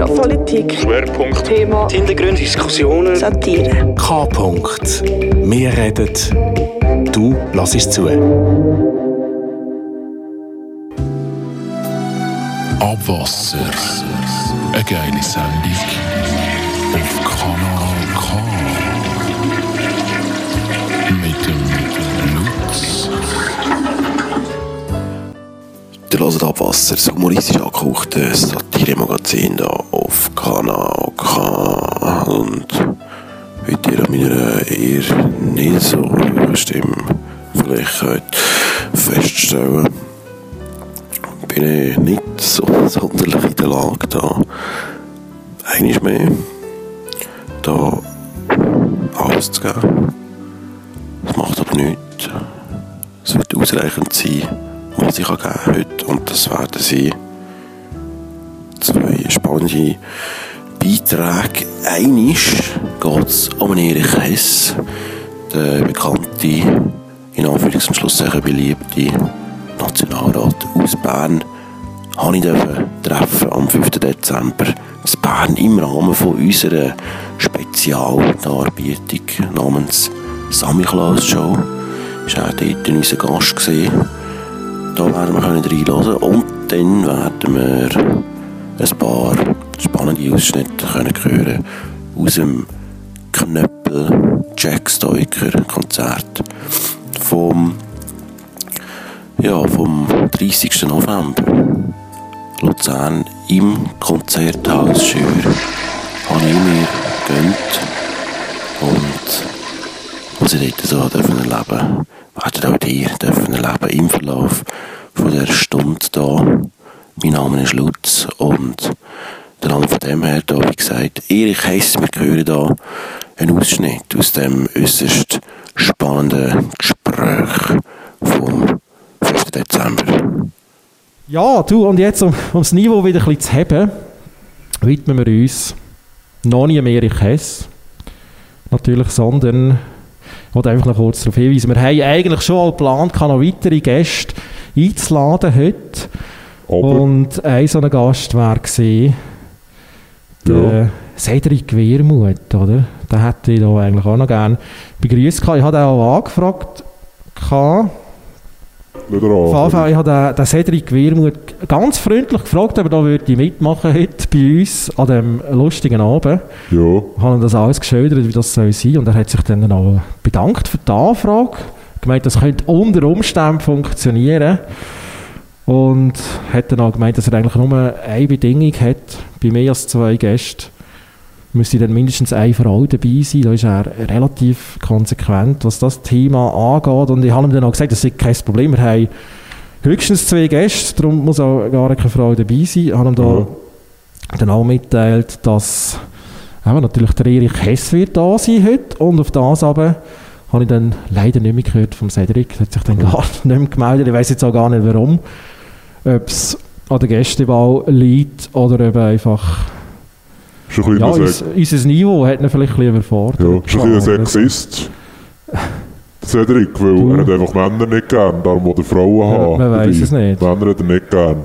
Wirtschaft, Politik, Schwerpunkt, Thema, Hintergründe, Diskussionen, Satire. K. -Punkt. Wir reden, du lass es zu. Abwasser. Eine geile Sendung auf Kanal Der hört Abwasser, das humoristisch angehauchte Satire-Magazin hier auf Kanal K. Und heute ihr an meiner eher nicht so ruhigen Stimme vielleicht könnt feststellen, bin ich nicht so sonderlich in der Lage, da eigentlich mehr da alles zu geben. Das macht aber nichts. Es wird ausreichend sein, was ich geben kann heute. Und das werden sie zwei spannende Beiträge. Einisch geht es um Erich Hess, der bekannte, in Anführungs- und Schlusszeichen beliebte Nationalrat aus Bern, habe ich treffen am 5. Dezember in Bern im Rahmen von unserer Spezialdarbietung namens Sammy Klaus Show. Ist auch dort unser Gast gesehen. Da werden wir können reinhören und dann werden wir ein paar spannende Ausschnitte können hören aus dem Knöppel Jack Stoiker Konzert vom ja, vom 30. November. Luzern im Konzerthaus Schür habe ich mir gegönnt und was ich dort so erleben werdet auch ihr dürfen erleben im Verlauf von der Stunde da. Mein Name ist Lutz und der Name von dem her da, wie gesagt, Erich Hess, wir hören da einen Ausschnitt aus dem äußerst spannenden Gespräch vom 5. Dezember. Ja, du, und jetzt, um, um das Niveau wieder ein bisschen zu haben, widmen wir uns noch nie mehr Erich Hess. Natürlich, sondern wollte einfach noch kurz darauf hinweisen, wir haben eigentlich schon geplant, noch weitere Gäste einzuladen heute. Aber Und ein so ein Gast war gesehen, der Cedric Wehrmuth, oder? Den hätte ich da eigentlich auch noch gerne begrüßt. Ich hatte auch angefragt. Nicht an. Ich habe den, den Cedric Wehrmuth ganz freundlich gefragt, ob er da würde mitmachen heute bei uns an diesem lustigen Abend. Ja, Ich habe ihm das alles geschildert, wie das soll sein und er hat sich dann auch bedankt für die Anfrage. Gemeint, das könnte unter Umständen funktionieren. Und hat dann auch gemeint, dass er eigentlich nur eine Bedingung hat, bei mehr als zwei Gästen müsste dann mindestens eine Frau dabei sein. Da ist er relativ konsequent, was das Thema angeht. Und ich habe ihm dann auch gesagt, das ist kein Problem. Wir haben höchstens zwei Gäste, darum muss auch gar keine Frau dabei sein. Ich habe ihm da Ja. dann auch mitteilt, dass eben, natürlich der Erich Hess wird da sein heute. Und auf das aber habe ich dann leider nicht mehr gehört vom Cedric. Er hat sich dann gar nicht mehr gemeldet. Ich weiß jetzt auch gar nicht warum. Ob es an der Gästewahl liegt oder ob einfach ist ein ja, uns, unser Niveau hat ihn vielleicht ein bisschen überfordert. ja, ist ein bisschen ein Sexist. Cedric, weil Du. er hat einfach Männer nicht gern, darum will er Frauen Ja, haben. man dabei. es nicht. Männer hat er nicht gern.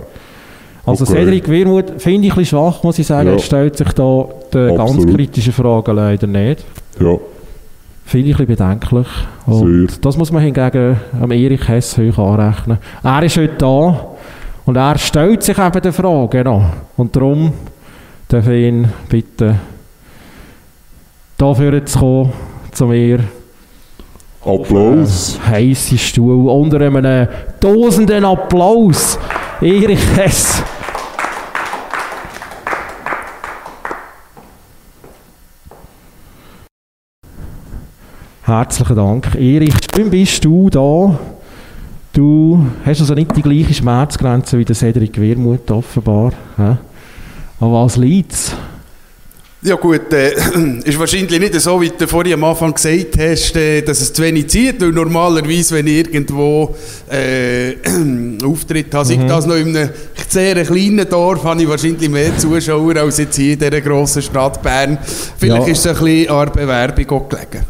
Also Okay. Cedric Wermuth finde ich ein bisschen schwach, muss ich sagen. Ja. Er stellt sich da die ganz kritischen Fragen leider nicht. Ja, Finde ich ein bisschen bedenklich. Und Sehr. das muss man hingegen am Erich Hess hoch anrechnen. Er ist heute da und er stellt sich eben die Fragen noch. Und darum darf ich ihn bitten, dafür zu kommen, zu mir Applaus. heissen Stuhl unter einem tosenden Applaus. Erich Hess. Herzlichen Dank. Erich, schön bist du da. Du hast also nicht die gleiche Schmerzgrenze wie der Cedric Wermuth offenbar. hä? An was liegt Ja gut, äh, ist wahrscheinlich nicht so, wie du vorhin am Anfang gesagt hast, äh, dass es zu wenig zieht, weil normalerweise, wenn ich irgendwo äh, Auftritt habe, sei das noch in einem sehr kleinen Dorf, habe ich wahrscheinlich mehr Zuschauer als jetzt hier in dieser grossen Stadt Bern. Vielleicht Ja. ist es ein bisschen an der Bewerbung auch gelegen.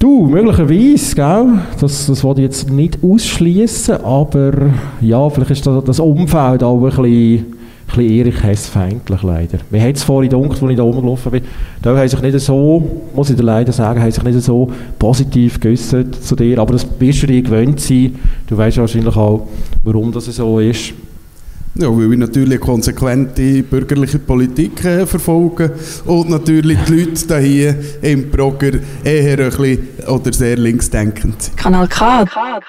Du, möglicherweise, gell? Das, das wollte ich jetzt nicht ausschließen, aber ja, vielleicht ist das, das Umfeld auch ein bisschen bisschen Erich Hess feindlich leider. Wir haben es vorhin gedacht, als ich da rumgelaufen bin, da haben sich nicht so, muss ich dir leider sagen, haben sich nicht so positiv geäußert zu dir, aber das wirst du dir gewöhnt sein. Du weißt wahrscheinlich auch, warum das so ist. Ja, weil ich natürlich eine konsequente bürgerliche Politik äh, verfolge und natürlich die Leute hier im Progrer eher ein bisschen oder sehr linksdenkend sind. Kanal K. Kanal,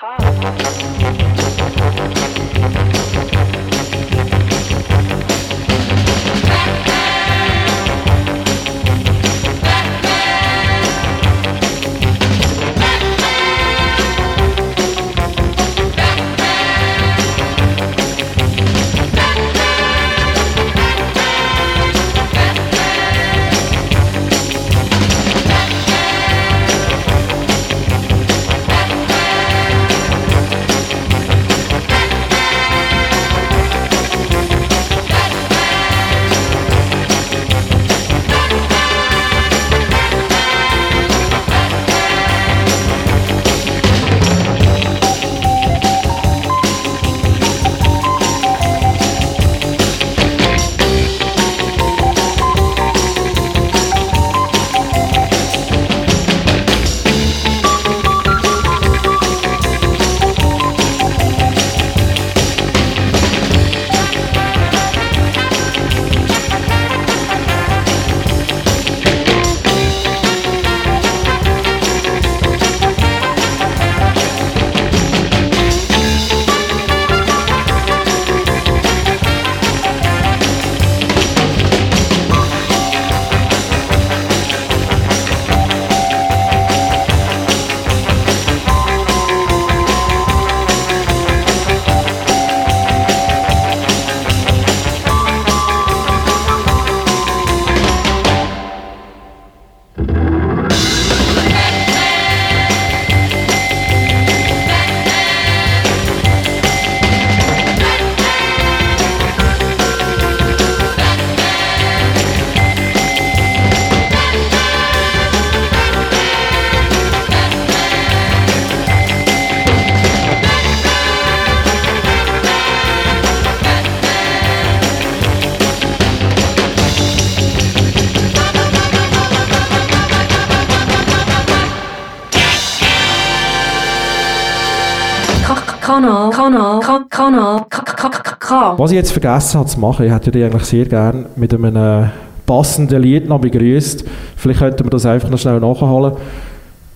Kanal, Ka- Kanal, Ka- Ka- Ka-. Was ich jetzt vergessen habe zu machen, ich hätte dich eigentlich sehr gerne mit einem äh, passenden Lied noch begrüßt. Vielleicht könnten wir das einfach noch schnell nachholen.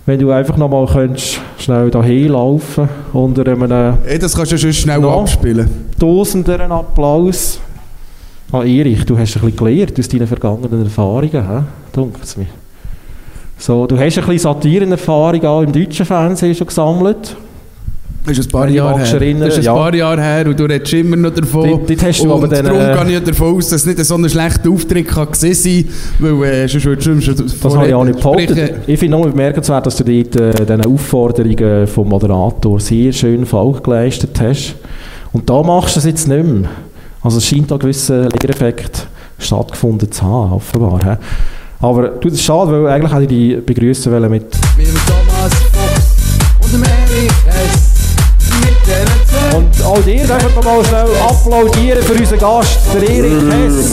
Wenn du einfach noch mal könntest, schnell dahin laufen unter einem Hey, das kannst du schon schnell abspielen. tausenderen Applaus. Ah, Erich, du hast ein bisschen gelernt aus deinen vergangenen Erfahrungen, hä? Dunkelt's mir. So, du hast ein bisschen Satirenerfahrung auch im deutschen Fernsehen schon gesammelt. Das ist ein paar Jahre her. erinnern, das ist ein ja. paar Jahre her und du redest immer noch davon. Dort- dort hast du und aber dann, darum äh, gehe ich davon aus, dass es nicht so ein schlechter Auftritt kann gewesen sein weil äh, sonst würdest du schon Das habe ich auch nicht behauptet. Ich finde nur bemerkenswert, dass du dort äh, diesen Aufforderungen vom Moderator sehr schön Folge geleistet hast. Und da machst du es jetzt nicht mehr. Also es scheint da ein gewisser Lehreffekt stattgefunden zu haben, offenbar. hä? Aber du, das ist schade, weil eigentlich hätte ich dich begrüßen wollen mit Mit Thomas Fuchs und dem Und all dir dürfen wir mal schnell applaudieren für unseren Gast, der Erich Hess.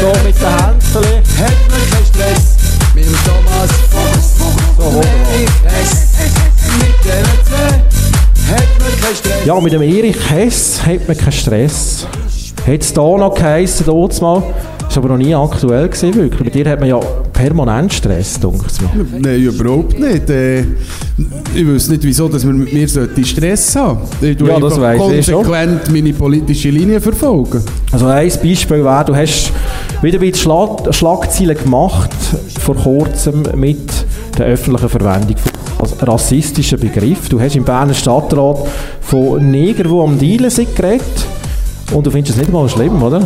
So mit den Händen. hat man keinen Stress. Mit dem Thomas Fuchs So, Stress. Ja, mit dem Erich Hess hat man keinen Stress. Hat es da noch geheissen, dort mal. Ist aber noch nie aktuell gewesen, wirklich. Mit dir hat man ja permanent Stress, denke ich. Nein, überhaupt nicht. Äh, ich weiß nicht, wieso dass man mit mir Stress haben sollte. Ich Ja, das weiss ich schon. konsequent meine politische Linie verfolgen. Also ein Beispiel wäre, du hast wieder ein bisschen Schlag Schlagzeilen gemacht, vor kurzem mit der öffentlichen Verwendung von als rassistischen Begriff. Du hast im Berner Stadtrat von Neger, die am Dealen sind, geredet. Und du findest es nicht mal schlimm, oder?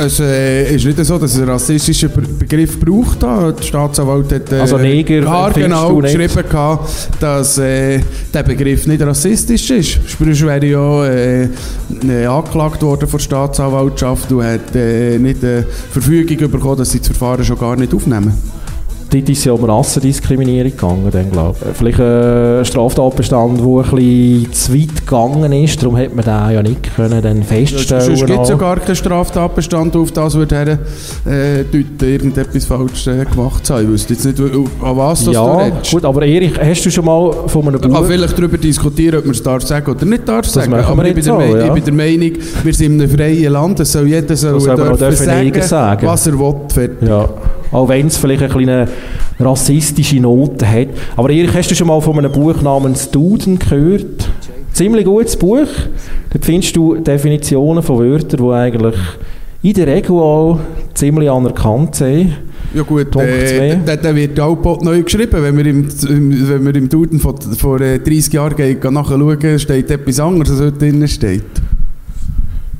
Es äh, ist nicht so, dass es einen rassistischen Be- Begriff braucht. Da. Die Staatsanwalt hat äh, Also Neger findest du nicht? geschrieben, gehabt, dass äh, der Begriff nicht rassistisch ist. Sprich, wäre ja äh, äh, angeklagt worden von der Staatsanwaltschaft und hat äh, nicht eine Verfügung bekommen, dass sie das Verfahren schon gar nicht aufnehmen. Dort ist es ja um Rassendiskriminierung gegangen, dann, glaube ich. Vielleicht äh, ein Straftatbestand, der ein bisschen zu weit gegangen ist, darum hätte man den ja nicht können dann feststellen gibt es ja noch. gar keinen Straftatbestand, auf das würde äh, deuten, irgendetwas falsch äh, gemacht haben. Ich wüsste jetzt nicht, an was das Ja, redest. gut, aber Erich, hast du schon mal von einem Man kann vielleicht darüber diskutieren, ob man es darf sagen oder nicht darf sagen. Aber ich bin, Me- ja. ich bin der Meinung, wir sind in einem freien Land, es soll jeder soll eigen sagen. was er will. Fertig. Ja, auch wenn es vielleicht eine kleine rassistische Note hat. Aber Erich, hast du schon mal von einem Buch namens Duden gehört? Ziemlich gutes Buch. Dort findest du Definitionen von Wörtern, die eigentlich in der Regel auch ziemlich anerkannt sind. Ja gut, äh, der, der wird auch bald neu geschrieben. Wenn wir im, im- wenn wir im Duden von, vor äh, 30 Jahren gehen, gehen nachschauen, steht etwas anderes, als dort drin steht.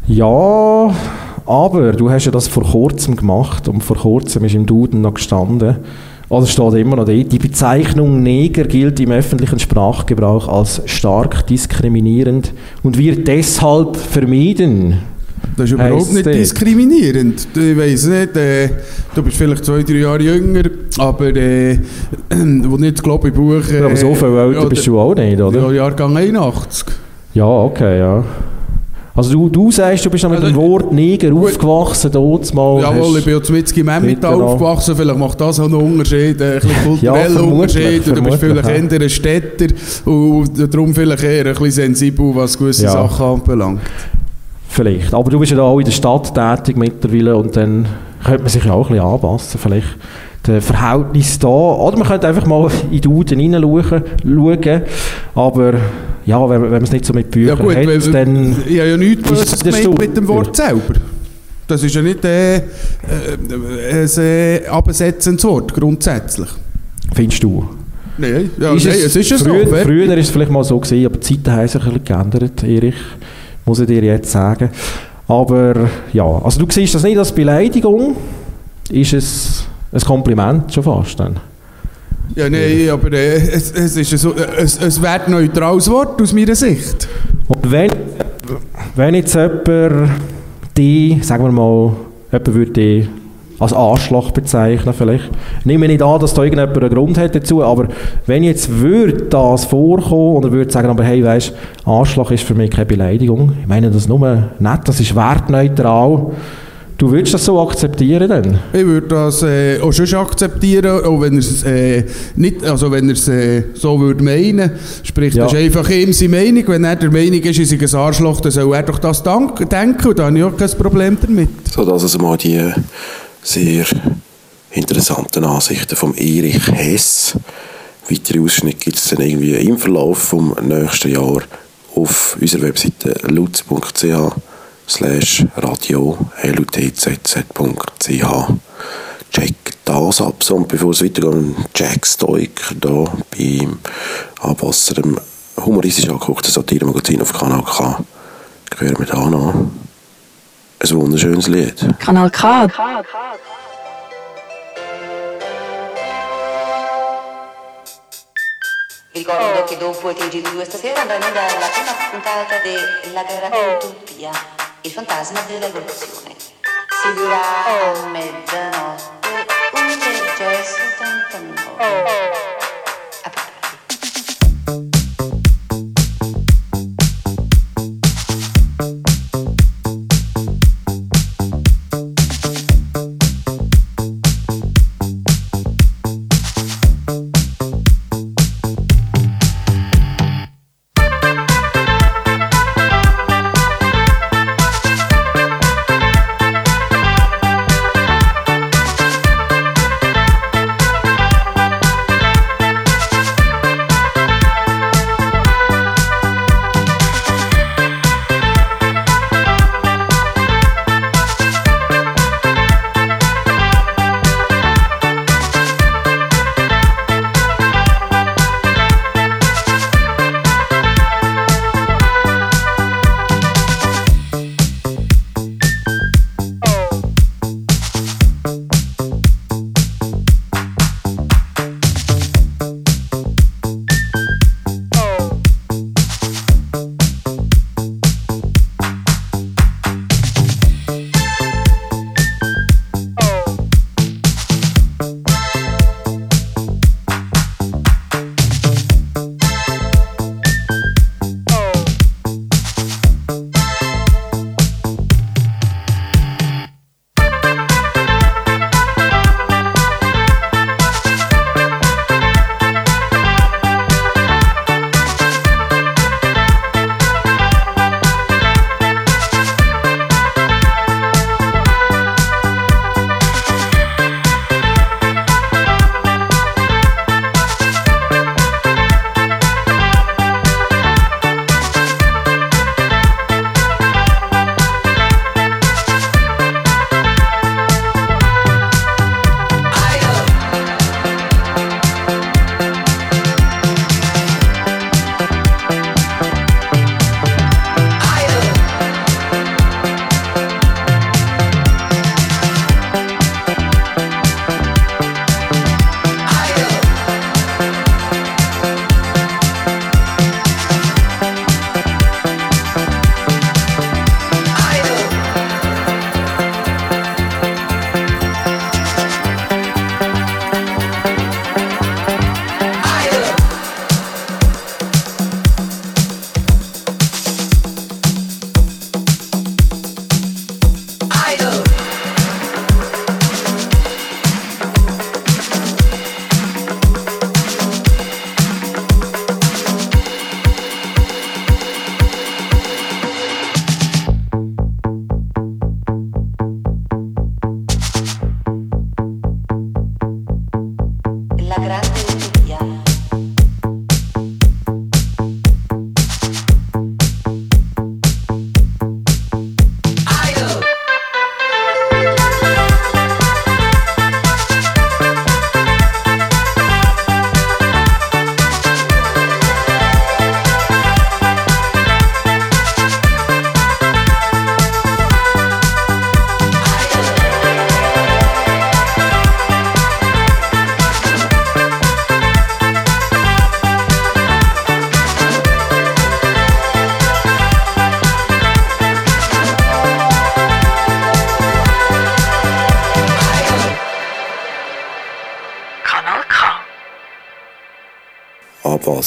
Ja, aber du hast ja das vor kurzem gemacht und vor kurzem ist im Duden noch gestanden, oder steht immer noch dort, die Bezeichnung Neger gilt im öffentlichen Sprachgebrauch als stark diskriminierend und wird deshalb vermieden. Das ist überhaupt Heisst nicht dort. diskriminierend. Ich weiss nicht, äh, du bist vielleicht zwei, drei Jahre jünger, aber äh, wo nicht, glaube ich, Buch... Äh, aber so viel älter ja, bist du auch nicht, oder? Ja, Jahrgang 81. Ja, okay, ja. Also du, du sagst, du bist noch mit Also, dem Wort Neger gut. aufgewachsen, dort mal. Jawohl, ich bin ja mit im Emmental aufgewachsen, vielleicht macht das auch einen Unterschied, äh, ein bisschen Ja, kultureller vermutlich, Unterschied. Du bist vielleicht eher ein Städter und darum vielleicht eher ein bisschen sensibel, was gewisse Ja. Sachen anbelangt. Vielleicht. Aber du bist ja da auch in der Stadt tätig mittlerweile und dann könnte man sich ja auch ein bisschen anpassen. Vielleicht Verhältnis da. Oder man könnte einfach mal in die Duden hineinschauen. schauen. Aber ja, wenn, man- wenn man es nicht so mit Ja Büchern gut, hat, weil, dann... ich habe ja nichts ist Böses das gemeint mit dem Wort selber. Das ist ja nicht äh, äh, ein äh, absetzendes Wort, grundsätzlich. Findest du? Nein, ja, Ist nein es ist ja so. früher, fertig. früher ist es vielleicht mal so gewesen, aber die Zeiten haben sich ein bisschen geändert, Erich. Muss ich dir jetzt sagen. Aber ja, also du siehst das nicht als Beleidigung. Ist es ein Kompliment schon fast dann? Ja, nein, aber äh, es, es ist ein, so- ein, ein wertneutrales Wort aus meiner Sicht. Und wenn, wenn jetzt jemand die, sagen wir mal, jemand würde die als Arschloch bezeichnen vielleicht. Nehme ich nicht an, dass da irgendjemand einen Grund hat dazu, aber wenn jetzt würde das vorkommen und er würde sagen, aber hey, weißt, Arschloch ist für mich keine Beleidigung. Ich meine das nur nett, das ist wertneutral. Du würdest das so akzeptieren dann? Ich würde das äh, auch schon akzeptieren, auch wenn er es äh, nicht, also wenn er es äh, so würde meinen. Sprich, Ja. das ist einfach ihm seine Meinung. Wenn er der Meinung ist, ich sei ein Arschloch, dann soll er doch das dank denken und da habe ich auch kein Problem damit. So, das also mal die sehr interessanten Ansichten vom Erich Hess. Weitere Ausschnitte gibt es dann irgendwie im Verlauf vom nächsten Jahr auf unserer Webseite lutz.ch slash radio lutzz.ch Check das ab. So, und bevor es weitergeht, Jack Stoiker da beim Abwasser, dem humoristisch angeguckten Satire-Magazin auf Kanal K. Hören wir da noch ein wunderschönes Lied. Kanal K. Vi ricordo che dopo i TG2 stasera andrà in onda la prima puntata della Grande Utopia, il fantasma dell'evoluzione. Seguirà a mezzanotte un leggero 79.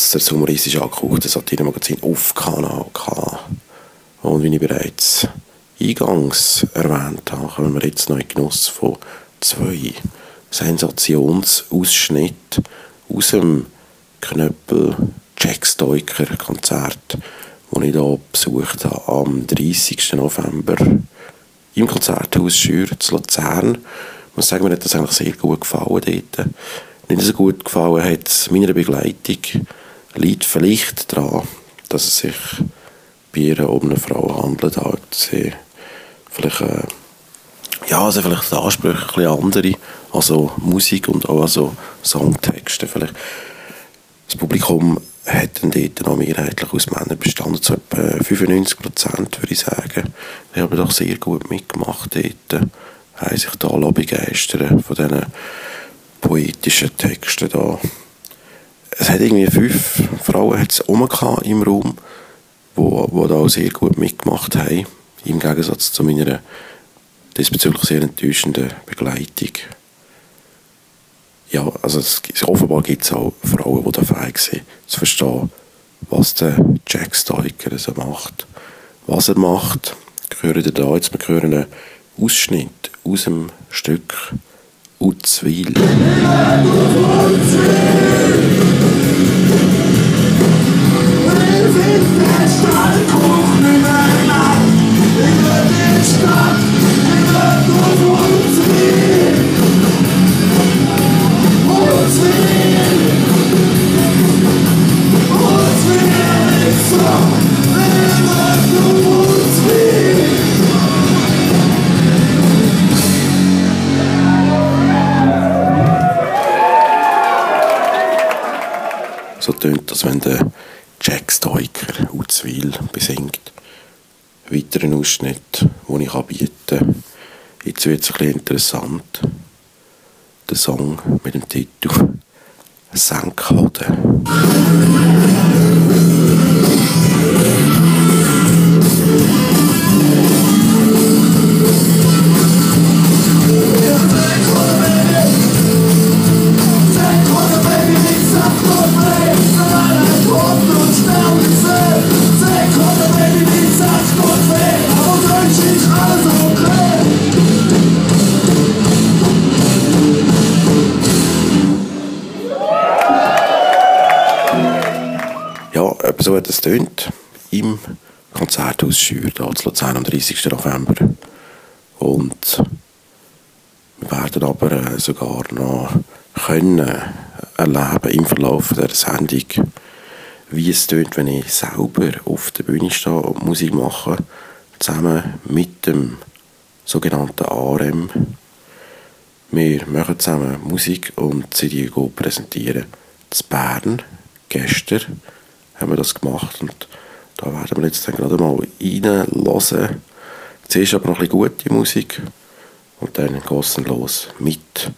Abwasser, das humoristisch angehauchte Satire-Magazin auf Kanal K. Und wie ich bereits eingangs erwähnt habe, kommen wir jetzt noch in Genuss von zwei Sensationsausschnitten aus dem Knöppel Jack Stoiker Konzert, das ich hier besucht habe am 30. November im Konzerthaus Schür zu Luzern. Ich muss sagen, mir hat das eigentlich sehr gut gefallen dort. Nicht so gut gefallen hat es meiner Begleitung liegt vielleicht daran, dass es sich bei ihr um eine Frau handelt, halt sie vielleicht, äh, ja, also vielleicht die Ansprüche ein andere, also Musik und auch also Songtexte vielleicht. Das Publikum hat dann dort noch mehrheitlich aus Männern bestanden, so etwa 95 Prozent, würde ich sagen. Die haben doch sehr gut mitgemacht dort, haben sich da begeistern von diesen poetischen Texten da. Es hat irgendwie fünf Frauen hat's im Raum, wo, wo da auch sehr gut mitgemacht haben, im Gegensatz zu meiner diesbezüglich sehr enttäuschenden Begleitung. Ja, also es, offenbar gibt es auch Frauen, die da fähig sind, zu verstehen, was der Jack Stoiker so macht. Was er macht, hören ihr da jetzt, wir hören einen Ausschnitt aus dem Stück Uzwil. So tönt das, wenn der Jack Stoiker Uzwil besingt. Weiteren Ausschnitt, den ich anbieten kann. Jetzt wird es ein bisschen interessant. Der Song mit dem Titel Senkhode. So hat es tönt im Konzerthaus Schür, hier zu Luzern am 30. November. Und wir werden aber äh, sogar noch können erleben im Verlauf der Sendung, wie es tönt, wenn ich selber auf der Bühne stehe und Musik mache, zusammen mit dem sogenannten ARM. Wir machen zusammen Musik und go präsentieren. zu Bern, gestern, haben wir das gemacht und da werden wir jetzt dann gerade mal reinhören. Zuerst aber noch ein bisschen gute Musik und dann geht es los mit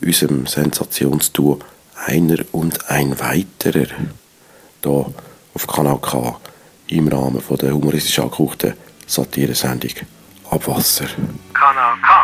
unserem Sensationsduo Einer und ein Weiterer hier auf Kanal K im Rahmen von der humoristisch angehauchten Satire-Sendung Abwasser. Kanal K.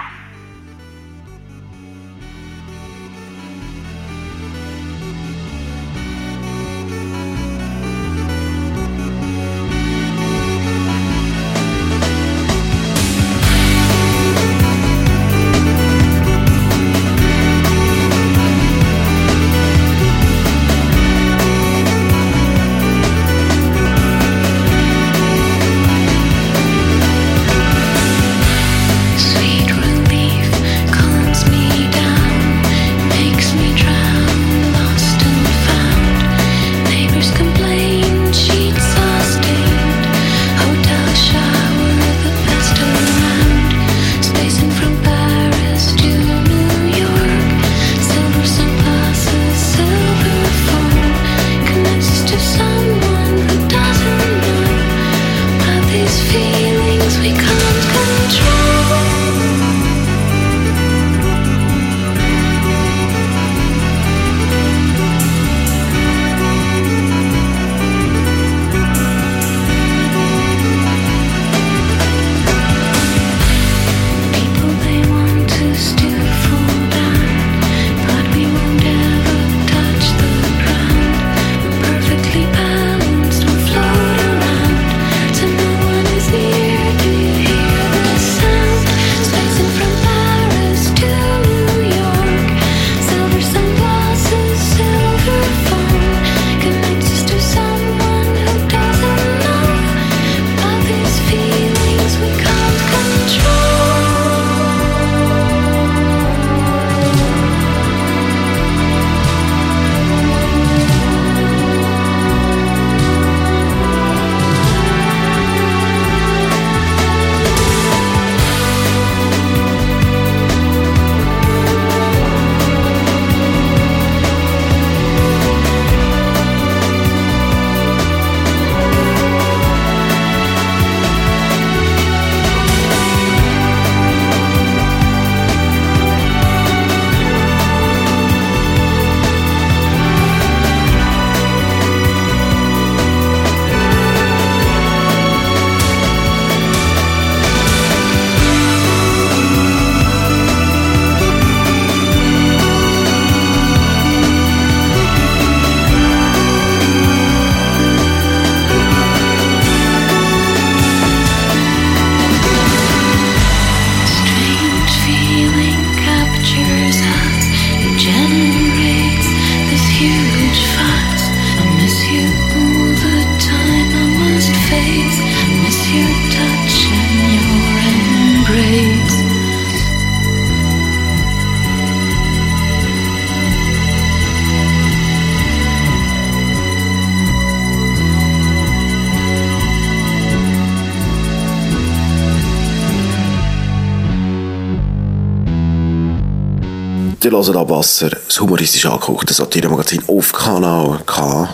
Ihr hört Abwasser, das humoristisch angehauchte Satire-Magazin auf Kanal K.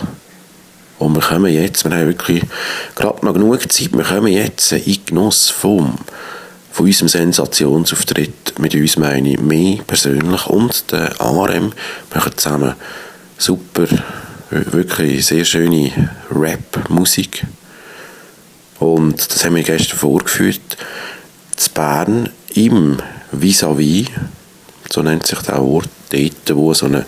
Und wir kommen jetzt, wir haben wirklich gerade noch genug Zeit, wir kommen jetzt in Genuss vom, von unserem Sensationsauftritt mit uns, meine ich, mir persönlich und der ARM. Wir machen zusammen super, wirklich sehr schöne Rap-Musik. Und das haben wir gestern vorgeführt. zu Bern im Vis-à-vis, so nennt sich der Ort, dort, wo so ein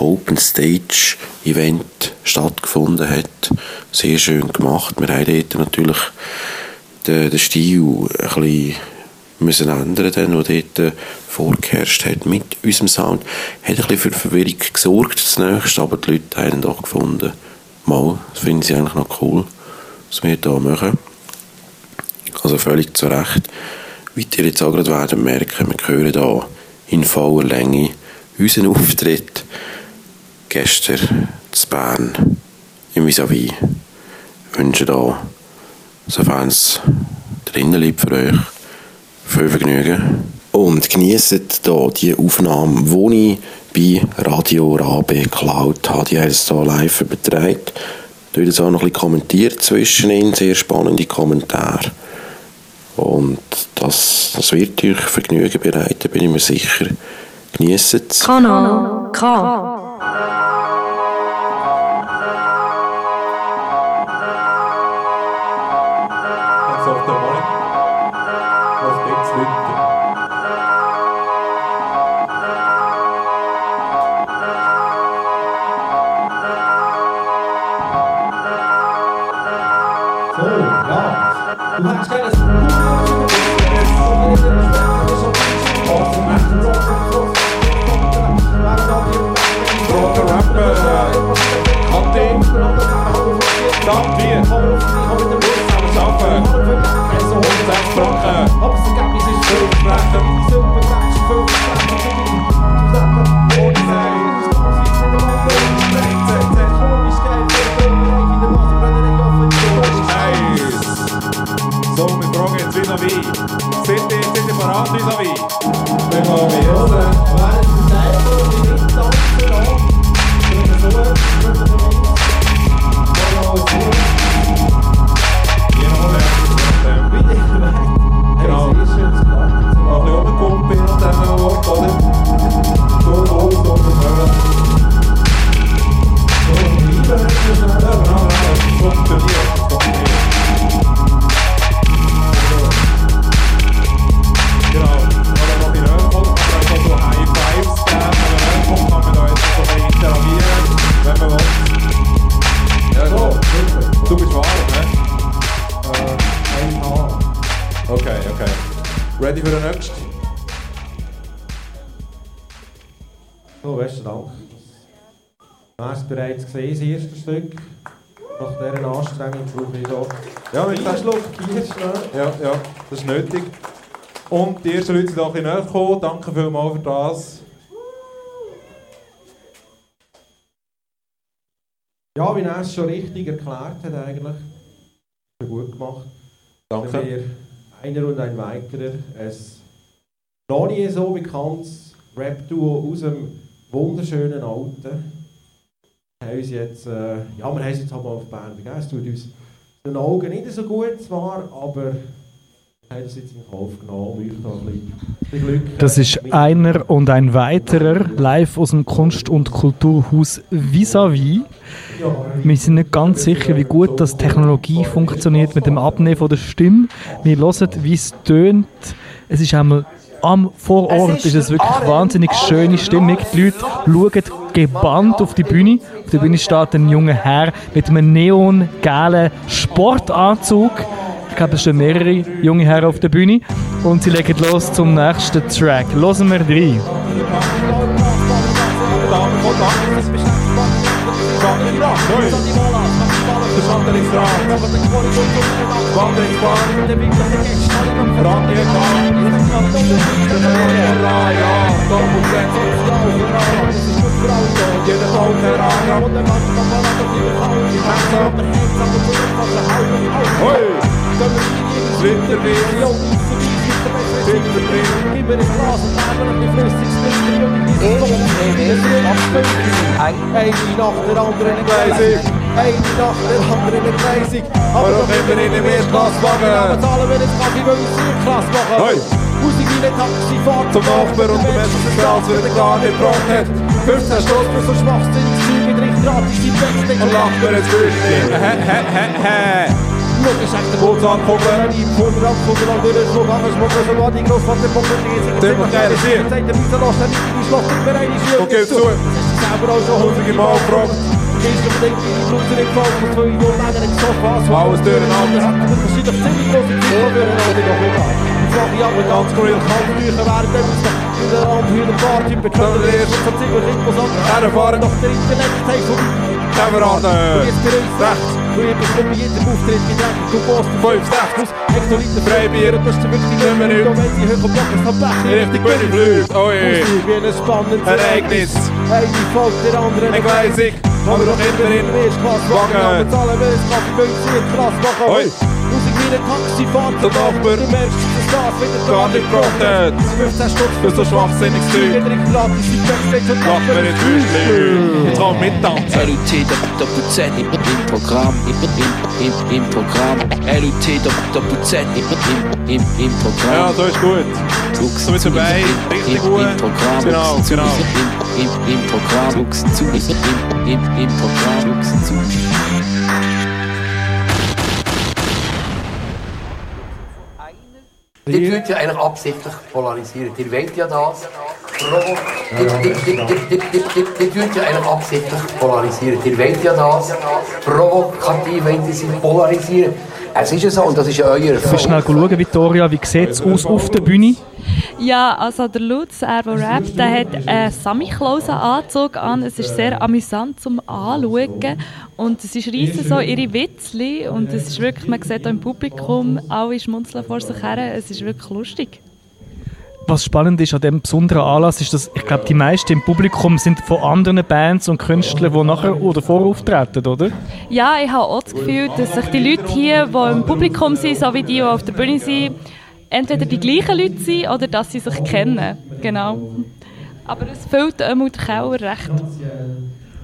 Open Stage Event stattgefunden hat. Sehr schön gemacht. Wir haben dort natürlich den, den Stil ein bisschen müssen ändern, der dort vorgeherrscht hat mit unserem Sound. Hat ein bisschen für Verwirrung gesorgt zunächst, aber die Leute haben doch gefunden, mal, das finden sie eigentlich noch cool, was wir hier machen. Also völlig zu Recht. Wie ihr jetzt auch gerade werden merken, wir hören hier in voller Länge unseren Auftritt gestern zu Bern im Vis-a-vis. Ich wünsche da, sofern es drinnen liegt für euch, viel Vergnügen. Und genießt hier die Aufnahme, die ich bei Radio Rabe geklaut habe. Die es hier live übertragen. Da wird es auch noch ein bisschen kommentiert zwischen ihnen, sehr spannende Kommentare. Und das, das wird euch Vergnügen bereiten, bin ich mir sicher. Genießt es. Kanal K. zijn vlaggen. Op zijn kapjes is veel vragen. Zullen we graag veel vragen doen? Laat dat mooi zijn. Zo'n gebroken vis-à-vis. Zit dit, zit dit paraat vis-à-vis. Dan gaan we horen. Waar is de tijd voor die niet dansen? Ik ben zo erg, ik ben zo erg. Noch 2, das erste Stück. Nach dieser Anstrengung brauche ich so. Ja, mit einem Schluck Bier. Ja, ja, das ist nötig. Und die ersten Leute sind auch ein näher gekommen. Danke vielmals für das. Ja, wie er es schon richtig erklärt hat, eigentlich. Gut gemacht. Danke. Wir einer und ein weiterer. Ein noch nie so bekanntes Rap-Duo aus dem wunderschönen Alten. Wir haben uns jetzt, äh, ja, wir haben es jetzt halt mal auf Bern begeben. Es tut uns den Augen nicht so gut zwar, aber wir haben es jetzt in Kauf genommen, um euch da ein bisschen, Glück Das ist einer und ein weiterer live aus dem Kunst- und Kulturhaus Vis-à-vis. Wir sind nicht ganz sicher, wie gut das Technologie funktioniert mit dem Abnehmen von der Stimme. Wir hören, wie es tönt. Es ist einmal am vor Ort ist es wirklich wahnsinnig schöne Stimmung. Die Leute schauen gebannt auf die Bühne. Auf der Bühne steht ein junger Herr mit einem neongelben Sportanzug. Ich glaube, es stehen mehrere junge Herren auf der Bühne. Und sie legen los zum nächsten Track. Hören wir rein. De man die ik draag De ik de Brand de kan De mooie raja de moet de Je de grote de de de is glas de de de fles de de de nacht de andere en ik blijf Eine nach der anderen Gleisig. Aber noch immer in dem Erstklasswagen. Aber zahlen wir jetzt Kaffee, weil wir Vierklasse machen. Hey. Musik in der Taxifahrt Zum Nachbar und der Mensch auf der Straße wieder gar nicht gebracht hat. 15 Stunden für so schwachsinniges Zeug mit richtig gratis die Backstage. Und lacht mir jetzt wirklich. Hä, hä, hä, hä. Schau, ist echt der Kurz angucken. Die Funder abgucken, dann durch den Schluck, aber schmucken, so war die Großvater Bock und die jetzt Der macht geile Sieg. Zeit der Mieter lässt, dann die Schloss nicht mehr rein, die Und gib zu. selber auch schon Tausende Mal gefragt. Gehst du bedenkt, wie die Blut nicht gefällt, was zwei Jahre länger nicht so was Alles durcheinander. Hat man wahrscheinlich ziemlich große Zeit für einen oder noch immer. Ich frage mich aber ganz real, Kaltbücher wären dann uns noch in der Abhühner Bartyp betrollen erst und so ziemlich Rhythmus an. Herfahren. Doch der Intellekt-Teil von Kameraden. Jetzt bei uns rechts. Du bist mit jedem Auftritt mit Dreck. Du post 5, 6, Hektoliter Freibier. Und das ist wirklich Nicht mehr nicht. nicht. Und wenn sie hoch am Block ist, dann Pech. Richtig gute Flüge. Oi. Musik wie ein spannendes Ereignis. Eine folgt der anderen. Ich weiss ich. Aber noch immer in Erstklasswagen. Wagen. Aber zahlen wir es Sie. Musik wie ein Taxifahrt. Zum Nachbar. Du merkst, dass das wieder Gar nicht gebracht hat. 15 Stutz Für so schwachsinniges Zeug. Wieder in gratis die Backstage und Lacht mir jetzt wirklich. Jetzt kann man mittanzen. LUT Doppel Z im, im Programm, im, im, im, im Programm. LUT Doppel Z im, im, im, im Programm. Ja, so ist gut. So mit zu dabei. im, Richtig im, gut. Im Programm. Genau, genau. Im, im, im Programm. Druck's zu im, im, im Programm. Ihr tut ja eigentlich absichtlich polarisieren. Ihr wollt ja das. Ihr, tut ja eigentlich absichtlich polarisieren. Ihr wollt ja das. Provokativ wollt ihr sie polarisieren. Es ist ja so, und das ist ja euer Kannst du schnell schauen, Vittoria, wie sieht es aus auf der Bühne? Ja, also der Lutz, er der rappt, der hat einen Samichlausen-Anzug an. Es ist sehr amüsant zum Anschauen. Und sie schreissen so ihre Witzli und es ist wirklich, man sieht auch im Publikum, alle schmunzeln vor sich her. Es ist wirklich lustig. Was spannend ist an diesem besonderen Anlass, ist, dass ich glaube, die meisten im Publikum sind von anderen Bands und Künstlern, die nachher oder vor auftreten, oder? Ja, ich habe auch das Gefühl, dass sich die Leute hier, die im Publikum sind, so wie die, die auf der Bühne sind, entweder die gleichen Leute sind oder dass sie sich kennen. Genau. Aber es füllt einmal der Keller recht.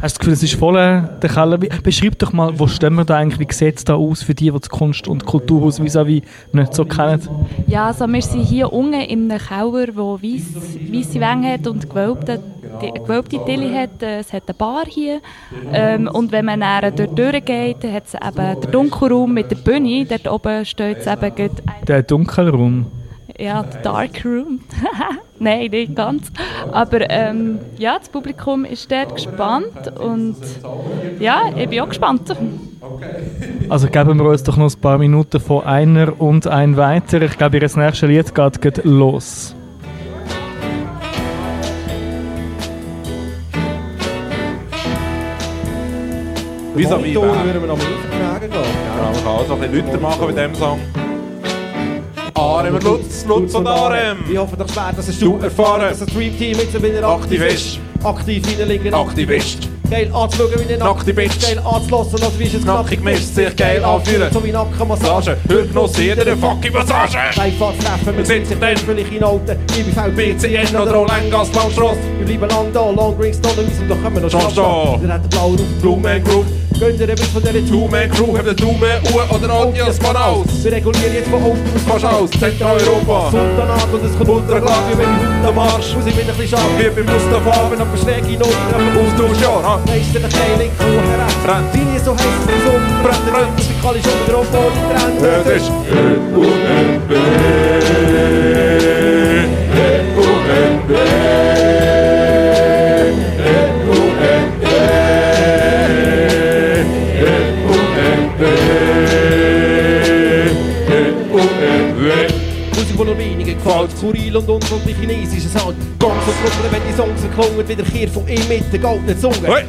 Hast du das Gefühl, es ist voll äh, der Keller? Beschreib doch mal, wo stehen wir da eigentlich, wie sieht es da aus für die, die das Kunst- und Kulturhaus vis-à-vis nicht so kennen? Ja, also wir sind hier unten in einem Keller, der weisse Wände hat und gewölbte, die, gewölbte Tilly hat. Äh, Es hat eine Bar hier. Ähm, und wenn man dann dort durchgeht, hat es eben den Dunkelraum mit der Bühne. Dort oben steht es eben Der Dunkelraum. ja, der Dark Room. Nein, nicht ganz. Aber ähm, ja, das Publikum ist dort gespannt und ja, ich bin auch gespannt. Also geben wir uns doch noch ein paar Minuten von einer und ein weiter. Ich glaube, ihr nächstes Lied geht, geht los. Wie Ton wer? würden wir noch mal auftragen, glaube ich. Ja, man kann auch so ein bisschen lauter machen mit diesem Song. Arem und Lutz, Lutz und Arem. Ich hoffe doch schwer, dass es Du erfahren. dass das Dreamteam jetzt wieder aktiv Aktivist. ist. Aktiv reinlegen. Aktivist. Geil anzuschauen, wie der Aktivist. Geil anzulassen, also wie es Nackig mischt sich geil anfühlen. So wie Nackenmassage. Massage, Hörgenuss, jeder fucking Massage. Einfahrtreffen, wir sind sich dann völlig in Alten. Ich bin fällt BCN oder Rolengas, Landstrasse. Wir bleiben lang da, Long Stone, und wir sind doch kommen noch Straße. stehen. Der hat den blauen Ruf. Blue Gönnt ihr bisschen von dieser Two-Man-Crew, habt ihr Daumen, Uhr oder Audios voraus. Wir regulieren jetzt von unten aus Fast aus, Zentraleuropa. Sultanat und es kommt Ultraglas, wie wenn ich heute am Arsch. Muss ich wieder ein bisschen schauen. Wie beim Mustafa, Wenn aber schräg in Not, Austauschjahr, ha? Meisterlich heilig, Kuh herab. Brennt. Linie so heiß wie Sonne, brennt, brennt. Musikalisch unter der Opa, Trend. Es ist Musik, die wenigen gefällt. Skurril und unglaublich chinesisch. Es halt ganz so Gruppen, wenn die Songs erklungen, wieder Kehr von ihm mit der goldenen Zunge. Hey.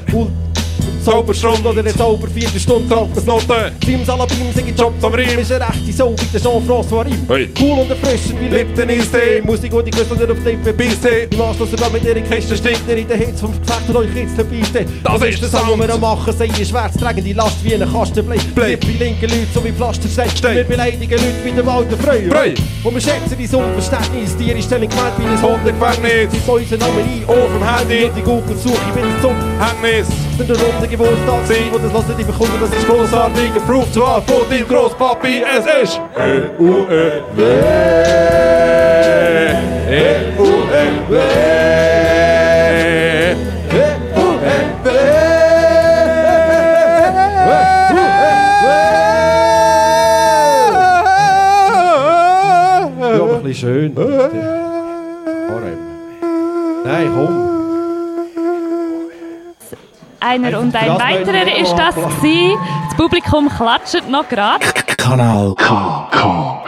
Zauberstunde oder eine Zauberviertelstunde trägt das Noten. Beim Salabim singe ich Jobs am Riem. Ist eine rechte Sau wie der Jean-François Rim. Hey. Cool und erfrischend wie Lipton ist der. Musik und die Küsse nicht auf die Bebiste. dass er da mit ihren Kästen steckt, der in den Hitz vom Gefecht und euch Kitzel beiste. Das ist der Sound. Was wir machen, sei ihr schwarz, tragen die Last wie ein Kastenblick. Blick wie linke Leute, so wie Pflaster steckt. Wir beleidigen Leute wie der Walter Freund. Und wir schätzen dein Unverständnis. Dir ist Stellung gemeint wie ein Hundegefängnis. Sie beugen Namen ein, Ohr vom Handy. Und Die Google suche ich bin zum Hängnis. Sind der Runde Geburtstag sein, Und das Lassen dich bekommt, das ist großartig. Proof zwar von deinem Großpapi, es ist EUEW. EUEW. Ja, aber ein bisschen schön. Nein, komm einer und ein weiterer ist das gewesen. Das Publikum klatscht noch gerade. Kanal K. K.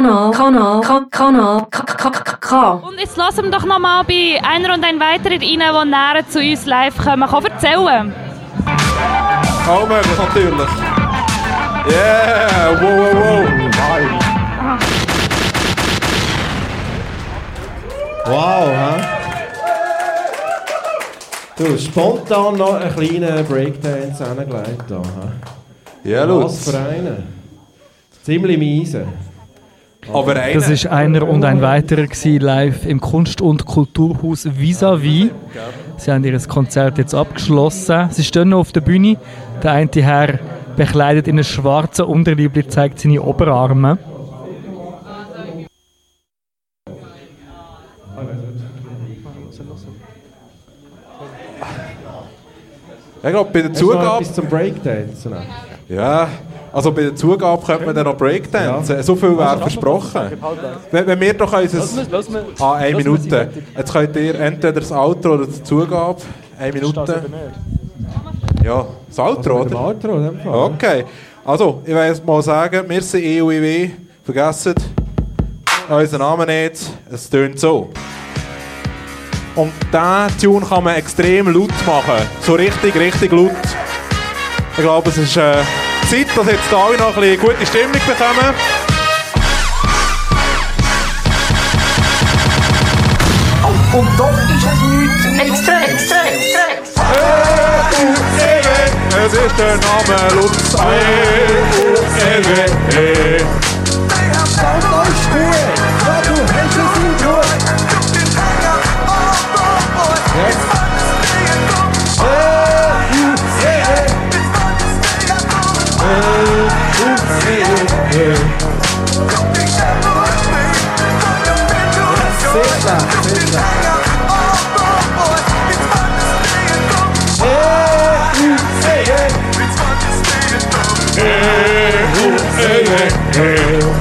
Kanal, Kanal, Kanal, K Und jetzt lassen wir doch noch mal bei einer und ein weiterer rein, die näher zu uns live kommen. Kann erzählen. Kaum möglich, natürlich. Yeah, wow, wow, wow. Wow, hä? Du, hast spontan noch einen kleinen Breakdance angelegt hier. Ja, Was für einen. Ziemlich miese. Aber einer. Das ist einer und ein weiterer gewesen, live im Kunst- und Kulturhaus Vis-à-vis. Sie haben ihr Konzert jetzt abgeschlossen. Sie stehen noch auf der Bühne. Der eine Herr bekleidet in einem schwarzen Unterliebli zeigt seine Oberarme. Ich glaube, bei der noch Zugabe. etwas zum Breakdancen? Ja, also bei der Zugabe könnte man dann noch Breakdancen. So viel wäre versprochen. Wenn, wenn wir doch unser... Ah, eine Minute. Jetzt könnt ihr entweder das Outro oder die Zugabe. Eine Minute. Ja, das Outro, dem oder? Outro, in dem Fall. Okay. Also, ich will jetzt mal sagen, wir sind EUIW. Vergessen unseren Namen nicht. Es tönt so. Und diesen Tune kann man extrem laut machen. So richtig, richtig laut. Ich glaube, es ist äh, Zeit, dass jetzt alle noch ein bisschen gute Stimmung bekommen. Und doch ist es nichts extra, extra, extra, Es ist der Name Lutz. E-U-E-W-E. Also kann man einen nächsten heel.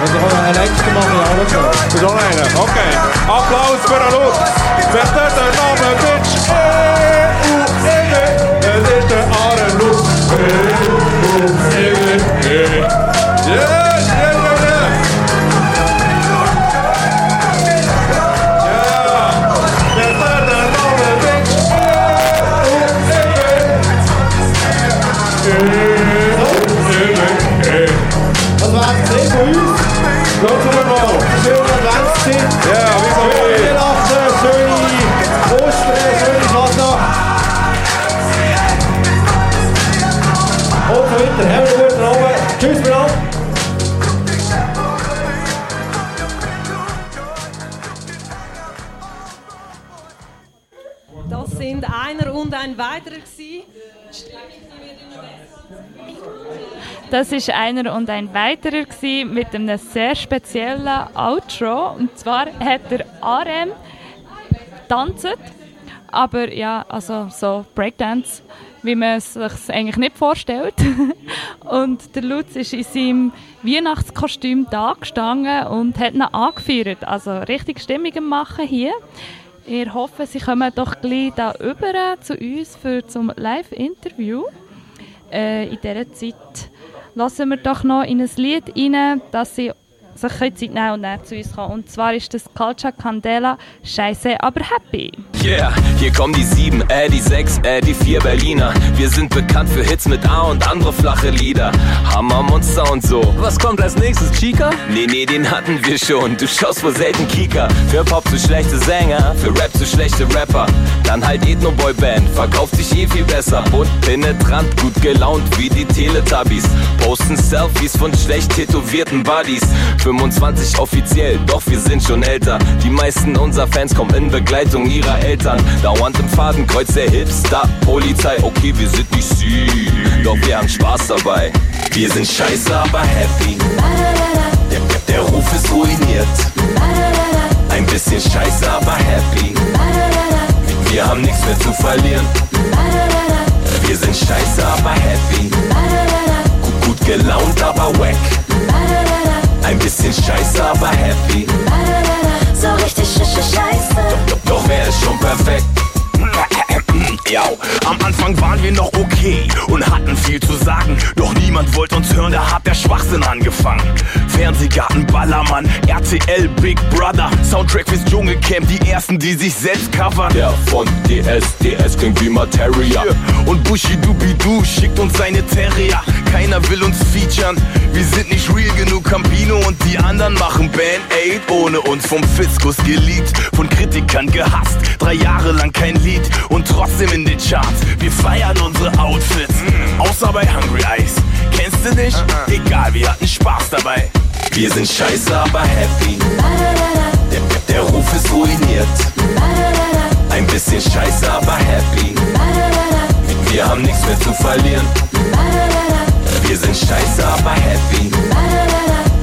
Dat is gewoon een lijkste man die alles Dat is wel Oké, applaus voor Anouk. Vechter. Das ist einer und ein weiterer mit einem sehr speziellen Outro. Und zwar hat der RM tanzt, aber ja, also so Breakdance, wie man es sich eigentlich nicht vorstellt. und der Lutz ist in seinem Weihnachtskostüm da gestanden und hat ihn angeführt. Also richtig Stimmung machen hier. Wir hoffen, Sie kommen doch gleich da rüber zu uns für zum Live-Interview. Äh, in dieser Zeit lassen wir doch noch in ein Lied rein, dass Sie sich Zeit nehmen und dann zu uns kommen. Und zwar ist das Culture Candela Scheiße, aber happy. Yeah, hier kommen die sieben, äh, die sechs, äh, die vier Berliner. Wir sind bekannt für Hits mit A und andere flache Lieder. Hammer, Monster und so. Was kommt als nächstes, Chica? Nee, nee, den hatten wir schon. Du schaust wohl selten Kika. Für Pop zu schlechte Sänger, für Rap zu schlechte Rapper. Dann halt Ethno-Boy-Band, verkauft sich eh viel besser. Und penetrant, gut gelaunt wie die Teletubbies. Posten Selfies von schlecht tätowierten Buddies. 25 offiziell, doch wir sind schon älter. Die meisten unserer Fans kommen in Begleitung ihrer Eltern. Dauernd im Fadenkreuz der Hipster, Polizei. Okay, wir sind nicht sie, doch wir haben Spaß dabei. Wir sind scheiße, aber happy. Der, der, der Ruf ist ruiniert. Ein bisschen scheiße, aber happy. Wir haben nichts mehr zu verlieren. Wir sind scheiße, aber happy. Gut, gut gelaunt, aber wack. Ein bisschen scheiße, aber happy. So richtig scheiße. Doch, doch wer ist schon perfekt? Ja, am Anfang war waren wir noch okay und hatten viel zu sagen. Doch niemand wollte uns hören, da hat der Schwachsinn angefangen. Fernsehgarten, Ballermann, RTL, Big Brother, Soundtrack fürs Dschungelcamp, die ersten, die sich selbst covern. Der von DS, DS klingt wie Materia. Und Bushi Dubidu schickt uns seine Terrier. Keiner will uns featuren, wir sind nicht real genug. Campino und die anderen machen Band Aid ohne uns. Vom Fiskus geliebt, von Kritikern gehasst. Drei Jahre lang kein Lied und trotzdem in den Charts. Wir feiern unsere Outfits, außer bei Hungry Eyes. Kennst du nicht? Egal, wir hatten Spaß dabei. Wir sind scheiße, aber happy. Der, der Ruf ist ruiniert. Ein bisschen scheiße, aber happy. Wir haben nichts mehr zu verlieren. Wir sind scheiße, aber happy.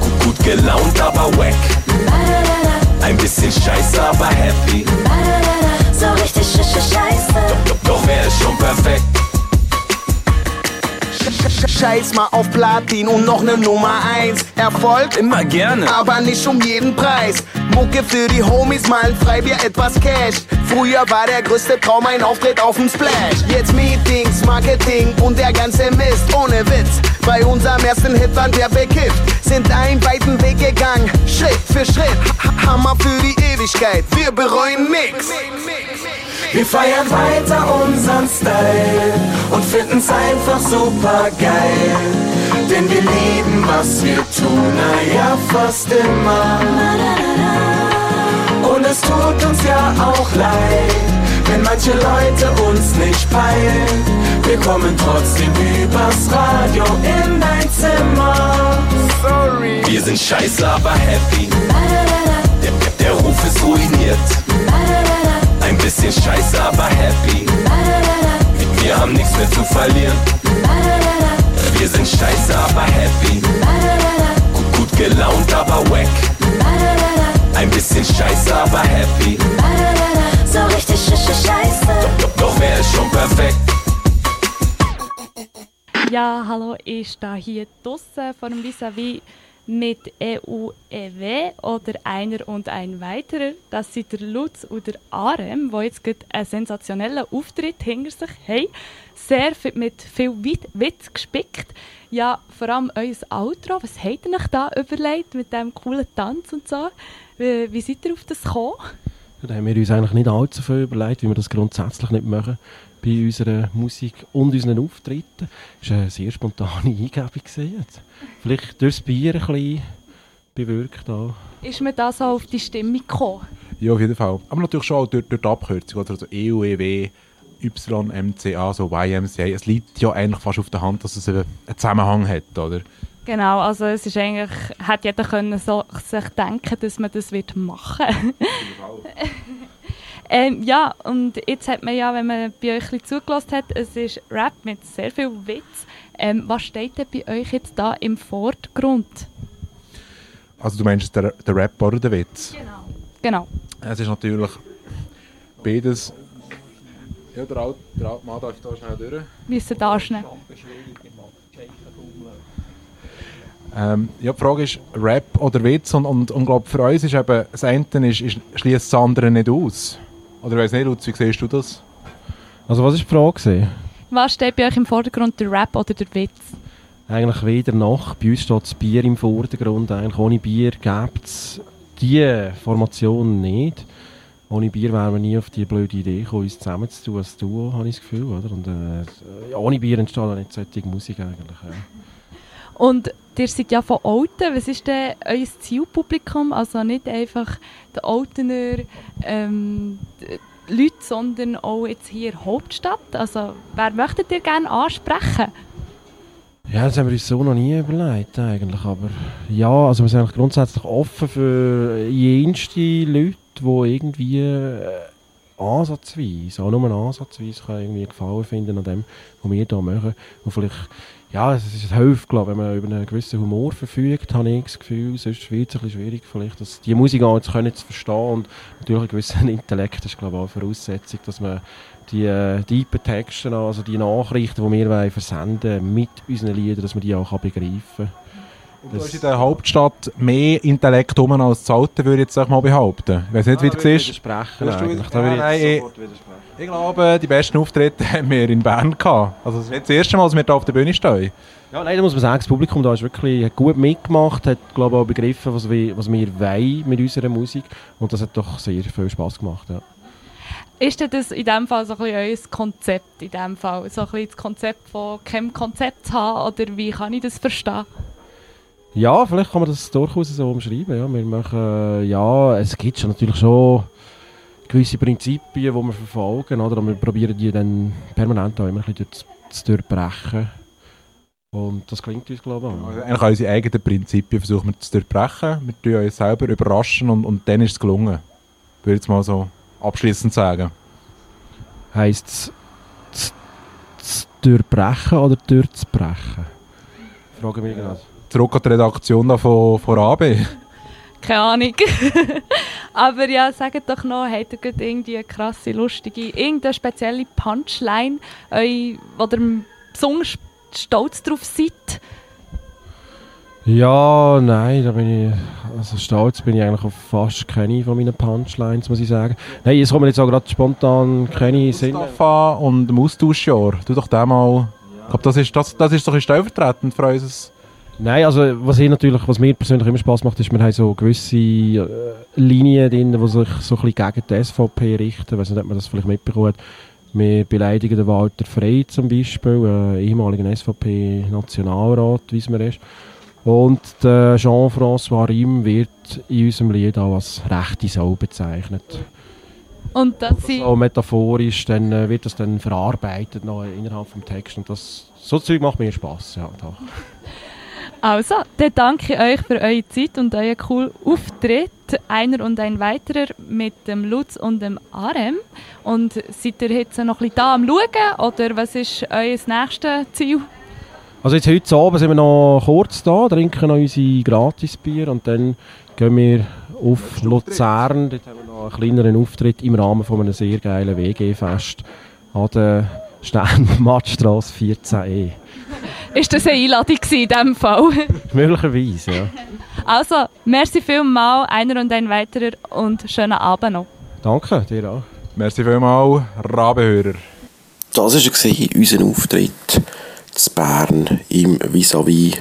Gut, gut gelaunt, aber wack. Ein bisschen scheiße, aber happy. So richtig sch sch scheiße. Doch, doch wer ist schon perfekt? Scheiß mal auf Platin und noch ne Nummer 1. Erfolg? Immer gerne. Aber nicht um jeden Preis. Mucke für die Homies, malen frei wir etwas Cash. Früher war der größte Traum ein Auftritt auf dem Splash. Jetzt Meetings, Marketing und der ganze Mist. Ohne Witz. Bei unserem ersten Hit waren wir bekifft. Sind einen weiten Weg gegangen. Schritt für Schritt. Ha- Hammer für die Ewigkeit. Wir bereuen nix. Wir feiern weiter unseren Style und finden's einfach super geil. Denn wir lieben, was wir tun, naja, fast immer. Und es tut uns ja auch leid, wenn manche Leute uns nicht peilen. Wir kommen trotzdem übers Radio in dein Zimmer. Sorry. Wir sind scheiße, aber happy. Der, der, der Ruf ist ruiniert. Ein bisschen scheiße, aber happy. Hallo, ich stehe hier draussen vor dem Vis-à-vis mit EUEW oder einer und ein weiterer. Das sind der Lutz und der Arem, die jetzt gerade einen sensationellen Auftritt hinter sich haben. Sehr viel, mit viel Wit- Witz gespickt. Ja, vor allem euer Outro. Was habt ihr euch da überlegt mit diesem coolen Tanz und so? Wie, wie seid ihr auf das gekommen? Da haben wir uns eigentlich nicht allzu viel überlegt, wie wir das grundsätzlich nicht machen bei unserer Musik und unseren Auftritten. Es war eine sehr spontane Eingebung. jetzt. Vielleicht durchs Bier ein bisschen bewirkt. Auch. Ist mir da so auf die Stimmung gekommen? Ja, auf jeden Fall. Aber natürlich schon auch durch, durch die Abkürzung. Oder? Also EUEW, YMCA, so YMCA. Es liegt ja eigentlich fast auf der Hand, dass es einen Zusammenhang hat, oder? Genau, also es ist eigentlich, hat jeder können so, sich denken, dass man das wird machen. ähm, ja, und jetzt hat man ja, wenn man bei euch ein zugelassen hat, es ist Rap mit sehr viel Witz. Ähm, was steht denn bei euch jetzt da im Vordergrund? Also du meinst der, der Rap oder der Witz? Genau. Es ist natürlich beides... Ja, der alte, der alte Mann darf da schnell durch. Müssen da schnell. Ähm, ja, die Frage ist Rap oder Witz und, und, und glaub, für uns ist eben das eine ist, ist, schließt das andere nicht aus. Oder weiss nicht, Lutz, wie siehst du das? Also was war die Frage? Was steht bei euch im Vordergrund, der Rap oder der Witz? Eigentlich weder noch. Bei uns steht das Bier im Vordergrund. Eigentlich ohne Bier gibt es diese Formation nicht. Ohne Bier wären wir nie auf die blöde Idee gekommen, uns zusammenzutun als Duo, habe ich das Gefühl. Oder? Und, äh, ohne Bier entsteht auch nicht solche Musik eigentlich. Ja. Und ihr seid ja von Olten. Was ist denn euer Zielpublikum? Also nicht einfach die Oltener ähm, Leute, sondern auch jetzt hier der Hauptstadt. Also wer möchtet ihr gerne ansprechen? Ja, das haben wir uns so noch nie überlegt eigentlich, aber ja, also wir sind eigentlich grundsätzlich offen für jenste Leute, die irgendwie äh, ansatzweise, auch nur ansatzweise können irgendwie Gefallen finden an dem, was wir hier machen. Und vielleicht, ja, es ist hilft, glaube ich, wenn man über einen gewissen Humor verfügt, habe ich das Gefühl, sonst wird es ein bisschen schwierig vielleicht, dass die Musik auch zu können zu verstehen und natürlich ein gewisser Intellekt ist, glaube ich, auch eine Voraussetzung, dass man die äh, tiefen Texte, also die Nachrichten, die wir wollen versenden mit unseren Liedern, dass man die auch kann begreifen kann. Du hast in der Hauptstadt mehr Intellekt rum als das Alte, würde ich jetzt mal behaupten. Ich weiß nicht, wie du siehst. widersprechen eigentlich. Da würde ich Ja, jetzt nein, ich- sofort widersprechen. Ich glaube, die besten Auftritte haben wir in Bern gehabt. Also es ist das erste Mal, dass wir hier auf der Bühne stehen. Ja, nein, da muss man sagen, das Publikum da ist wirklich hat gut mitgemacht, hat glaube ich, auch begriffen, was wir, was wir wollen mit unserer Musik und das hat doch sehr viel Spaß gemacht. Ja. Ist denn das in dem Fall so ein bisschen euer Konzept? In dem Fall? So ein bisschen das Konzept von keinem Konzept zu haben? Oder wie kann ich das verstehen? Ja, vielleicht kann man das durchaus so umschreiben. Ja. Wir machen, ja, es gibt schon natürlich schon gewisse Prinzipien, die wir verfolgen, oder? aber wir probieren die dann permanent auch immer ein bisschen durch, zu durchbrechen. Und das klingt uns, glaube ich, auch. Also eigentlich unsere eigenen Prinzipien versuchen wir zu durchbrechen. Wir tun uns selber überraschen und, und dann ist es gelungen. Würde ich jetzt mal so abschließend sagen. Heisst es zu, zu durchbrechen oder durchzubrechen? Frage mich gerade. Zurück an die Redaktion da von, von AB. Keine Ahnung. Aber ja, sagt doch noch, habt ihr gerade irgendwie eine krasse, lustige, irgendeine spezielle Punchline, wo ihr besonders stolz drauf seid? Ja, nein, da bin ich, also stolz bin ich eigentlich auf fast keine von meinen Punchlines, muss ich sagen. Nein, es kommt mir jetzt auch gerade spontan keine Sinn. Mustafa und dem Austauschjahr. Du doch den mal... Ich glaube, das ist, das, das ist bisschen stellvertretend für uns. Nein, also was, ich natürlich, was mir persönlich immer Spaß macht, ist, wir haben so gewisse äh, Linien drin, die sich so ein bisschen gegen die SVP richten. Ich weiß nicht, ob man das vielleicht mitbekommen hat. Wir beleidigen den Walter Frey zum Beispiel, äh, ehemaligen SVP-Nationalrat, wie es mir ist. Und Jean-François Riem wird in unserem Lied auch als rechte Sau bezeichnet. Und sie... So metaphorisch dann, äh, wird das dann verarbeitet noch innerhalb des Textes. Und das, so Zeug macht mir Spaß, ja, doch. Also, dann danke ich euch für eure Zeit und euren coolen Auftritt. Einer und ein weiterer mit dem Lutz und dem Arem. Und seid ihr jetzt noch ein bisschen da am Schauen oder was ist euer nächstes Ziel? Also jetzt heute Abend sind wir noch kurz da, trinken noch unsere Gratisbier und dann gehen wir auf Luzern. Dort haben wir noch einen kleineren Auftritt im Rahmen von einem sehr geilen WG-Fest an der Sternmattstrasse 14e. Ist das eine Einladung in diesem Fall? Möglicherweise, ja. Also, merci vielmals, einer und ein weiterer und schönen Abend noch. Danke, dir auch. Merci vielmals, Rabenhörer. Das war unser Auftritt zu Bern im Vis-à-vis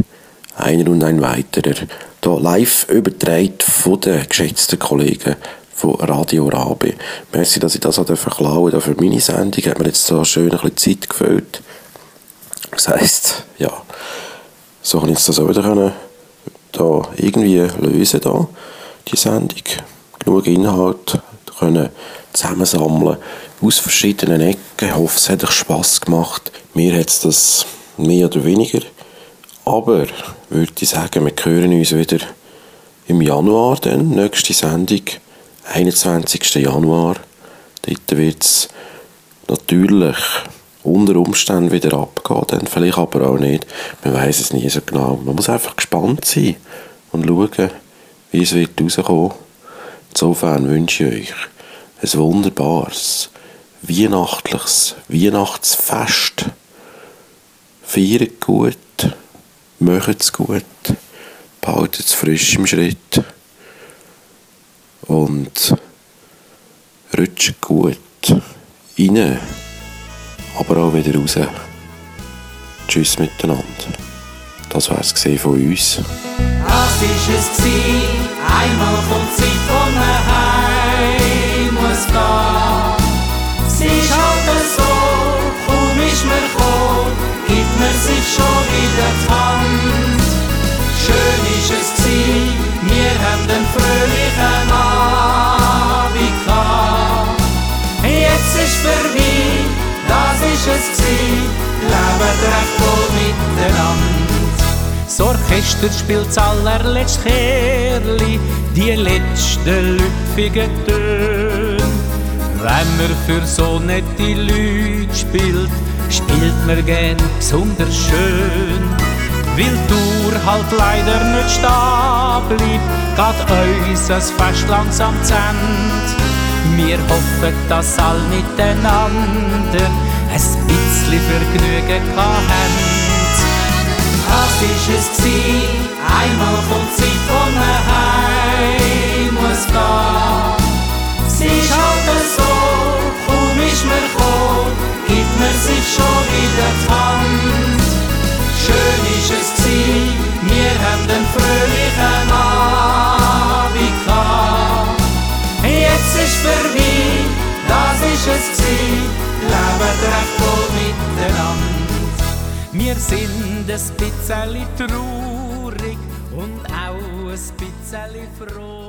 einer und ein weiterer. Hier live übertragen von den geschätzten Kollegen von Radio Rabe. Merci, dass ich das auch klauen durfte. Für meine Sendung hat mir jetzt so schön ein bisschen Zeit gefüllt. Das heisst, ja, so kann ich das auch wieder können, da irgendwie lösen, da, die Sendung. Genug Inhalt können zusammensammeln aus verschiedenen Ecken. Ich hoffe, es hat euch Spass gemacht. Mir hat es das mehr oder weniger. Aber würde ich sagen, wir hören uns wieder im Januar, dann, nächste Sendung, 21. Januar. Dort wird es natürlich unter Umständen wieder abgehen, dann vielleicht aber auch nicht. Man weiß es nie so genau. Man muss einfach gespannt sein und schauen, wie es wird rauskommen. Insofern wünsche ich euch ein wunderbares, weihnachtliches Weihnachtsfest. Feiert gut, macht es gut, behaltet es frisch im Schritt und rutscht gut rein, aber auch wieder raus. Tschüss miteinander. Das wär's gesehen von uns. Das ist es einmal kommt Zeit, wo man heim muss gehen. Es ist halt so, kaum ist man gekommen, gibt man sich schon wieder die Hand. Schön ist es es gsi, leben recht miteinander. Das Orchester spielt das allerletzte Kerli, die letzten lüpfigen Töne. Wenn man für so nette Leute spielt, spielt man gern besonders schön. Weil die Tour halt leider nicht stehen bleibt, geht uns das Fest langsam zu Ende. Wir hoffen, dass all miteinander ein bisschen Vergnügen haben. Das ist es gsi, Einmal kommt Zeit, wo man heim muss gehen. Sie ist halt so, kaum ist man gekommen, gibt man sich schon wieder die Hand. Schön ist es gsi, wir haben den fröhlichen Abend gehabt. Jetzt ist vorbei, das ist es gsi, leben recht wohl miteinander. Wir sind ein bisschen traurig und auch ein bisschen froh.